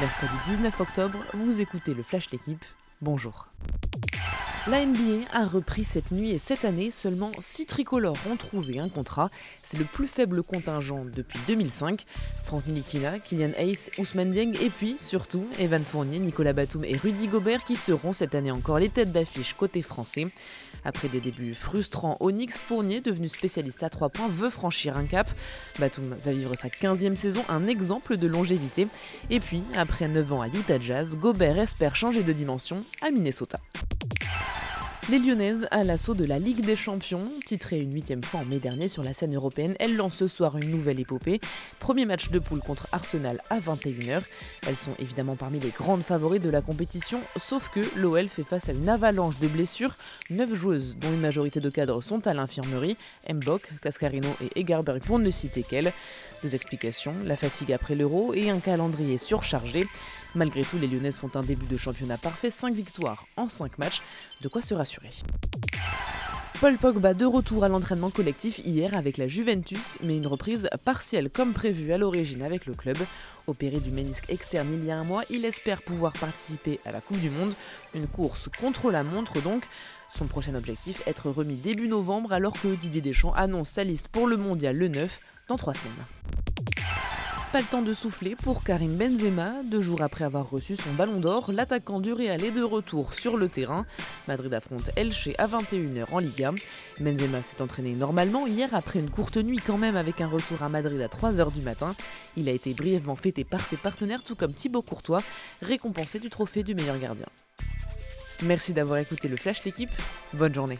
mercredi 19 octobre, vous écoutez le Flash L'équipe. Bonjour. La NBA a repris cette nuit et cette année, seulement 6 tricolores ont trouvé un contrat. C'est le plus faible contingent depuis 2005. Franck Nikina, Kylian Hayes, Ousmane Dieng et puis surtout Evan Fournier, Nicolas Batum et Rudy Gobert qui seront cette année encore les têtes d'affiche côté français. Après des débuts frustrants, Onyx Fournier, devenu spécialiste à 3 points, veut franchir un cap. Batum va vivre sa 15e saison, un exemple de longévité. Et puis, après 9 ans à Utah Jazz, Gobert espère changer de dimension à Minnesota. Les Lyonnaises à l'assaut de la Ligue des Champions, titrée une huitième fois en mai dernier sur la scène européenne, elles lancent ce soir une nouvelle épopée. Premier match de poule contre Arsenal à 21h. Elles sont évidemment parmi les grandes favoris de la compétition, sauf que l'OL fait face à une avalanche de blessures. Neuf joueuses, dont une majorité de cadres, sont à l'infirmerie. Mbok, Cascarino et Egarberg pour ne citer qu'elles. Deux explications, la fatigue après l'euro et un calendrier surchargé. Malgré tout, les Lyonnaises font un début de championnat parfait, 5 victoires en 5 matchs, de quoi se rassurer. Paul Pogba de retour à l'entraînement collectif hier avec la Juventus, mais une reprise partielle comme prévu à l'origine avec le club. Opéré du ménisque externe il y a un mois, il espère pouvoir participer à la Coupe du Monde, une course contre la montre donc. Son prochain objectif, être remis début novembre alors que Didier Deschamps annonce sa liste pour le mondial le 9 dans 3 semaines. Pas le temps de souffler pour Karim Benzema. Deux jours après avoir reçu son ballon d'or, l'attaquant du Real est de retour sur le terrain. Madrid affronte Elche à 21h en Liga. Benzema s'est entraîné normalement hier après une courte nuit quand même avec un retour à Madrid à 3h du matin. Il a été brièvement fêté par ses partenaires tout comme Thibaut Courtois, récompensé du trophée du meilleur gardien. Merci d'avoir écouté le Flash l'équipe. Bonne journée.